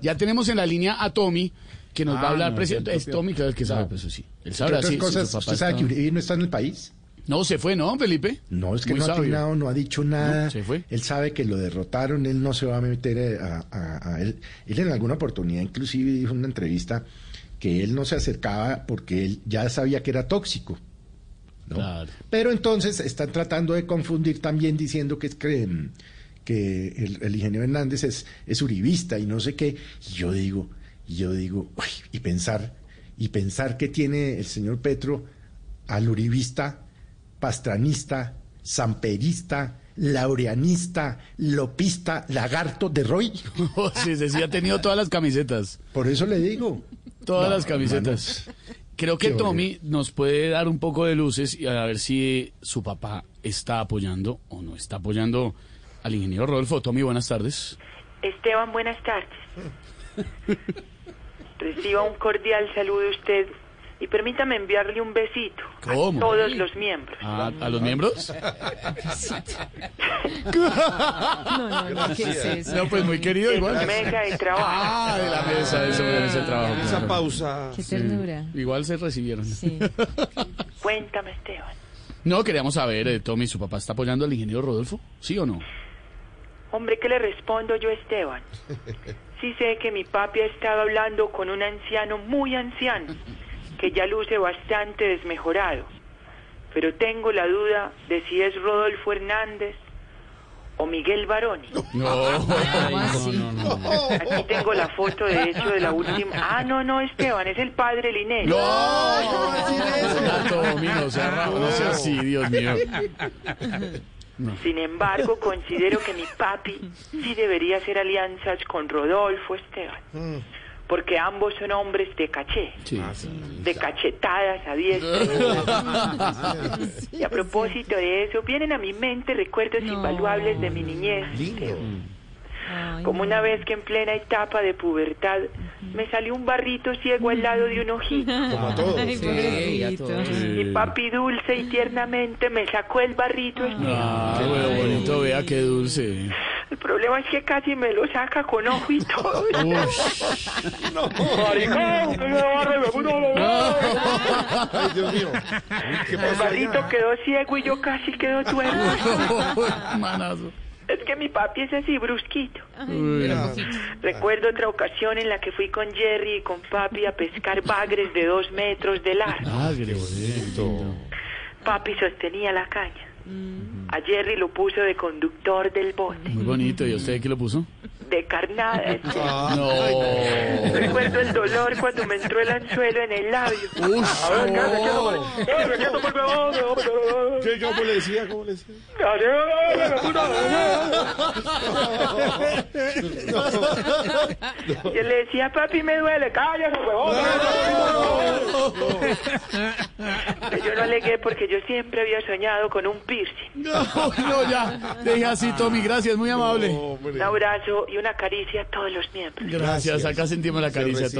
Ya tenemos en la línea a Tommy, que nos va a Ah, hablar. no, presidente. el Es propio- Tommy, claro que sabe, pues eso sí. Él sabrá si, otras si cosas, papá ¿usted sabe está- que Uribe no está en el país? No, se fue, ¿no, Felipe? No, es que Muy no ha opinado, no ha dicho nada. No, se fue. Él sabe que lo derrotaron, él no se va a meter a, a- a él. Él en alguna oportunidad inclusive dijo en una entrevista que él no se acercaba porque él ya sabía que era tóxico. ¿no? Claro. Pero entonces están tratando de confundir también diciendo que es que, mm, que el, el ingeniero Hernández es, es uribista y no sé qué. Y yo digo, y yo digo, uy, y pensar, y pensar que tiene el señor Petro al uribista, pastranista, samperista, laureanista, lopista, lagarto de Roy. sí, sí, sí, ha tenido todas las camisetas. Por eso le digo. Todas No, las camisetas. Creo que Qué Tommy nos puede dar un poco de luces y a ver si su papá está apoyando o no está apoyando al ingeniero Rodolfo. Tommy, buenas tardes. Esteban, buenas tardes. Reciba un cordial saludo de usted y permítame enviarle un besito ¿Cómo? a todos los miembros. ¿A, a los miembros? No, no, no, ¿qué es eso? No, pues muy querido de igual. la mesa de trabajo. Ah, de la mesa, eso de ese trabajo. Esa claro. pausa. Qué ternura. Igual se recibieron. Sí. Cuéntame, Esteban. No, queríamos saber, eh, Tommy, ¿su papá está apoyando al ingeniero Rodolfo? ¿Sí o no? Hombre, ¿qué le respondo yo, Esteban? Sí sé que mi papi ha estado hablando con un anciano muy anciano, que ya luce bastante desmejorado. Pero tengo la duda de si es Rodolfo Hernández o Miguel Baroni. No, ¿Cómo así? Aquí tengo la foto, de hecho, de la última... Ah, no, no, Esteban, es el padre Linero. No, no, Tommy, no sea raro, no sea así, Dios Sin embargo, considero que mi papi sí debería hacer alianzas con Rodolfo Esteban. Porque ambos son hombres de caché, Sí. de cachetadas a diestra. y a propósito de eso, vienen a mi mente recuerdos No. invaluables de mi niñez. Ay, Como una vez que en plena etapa de pubertad me salió un barrito ciego al lado de un ojito. Como a todos. Ay, pobrecito. Y papi dulce y tiernamente me sacó el barrito. Esteban. Ah, bueno, bonito, vea qué dulce. El problema es que casi me lo saca con ojo y todo. Ay, Dios mío. Uy, ¿Qué El barrito quedó ciego y yo casi quedo tuerto. Manazo. Es que mi papi es así, brusquito. Uy, Recuerdo otra ocasión en la que fui con Jerry y con papi a pescar bagres de dos metros de largo. Ah, qué bonito. Papi sostenía la caña. A Jerry lo puso de conductor del bote, Muy bonito. ¿Y usted qué lo puso? De carnada. Ah, No. Recuerdo el dolor cuando me entró el anzuelo en el labio. Uy, ¿Qué, ¿Cómo le decía? ¿Cómo le decía? Yo le decía, papi, me duele, cállate, huevón. Yo no alegué porque yo siempre había soñado con un piercing. no, no, ya. Deje así, Tommy. Gracias, muy amable. Un abrazo y una caricia a todos los miembros. Gracias. Acá sentimos la caricia. recibe.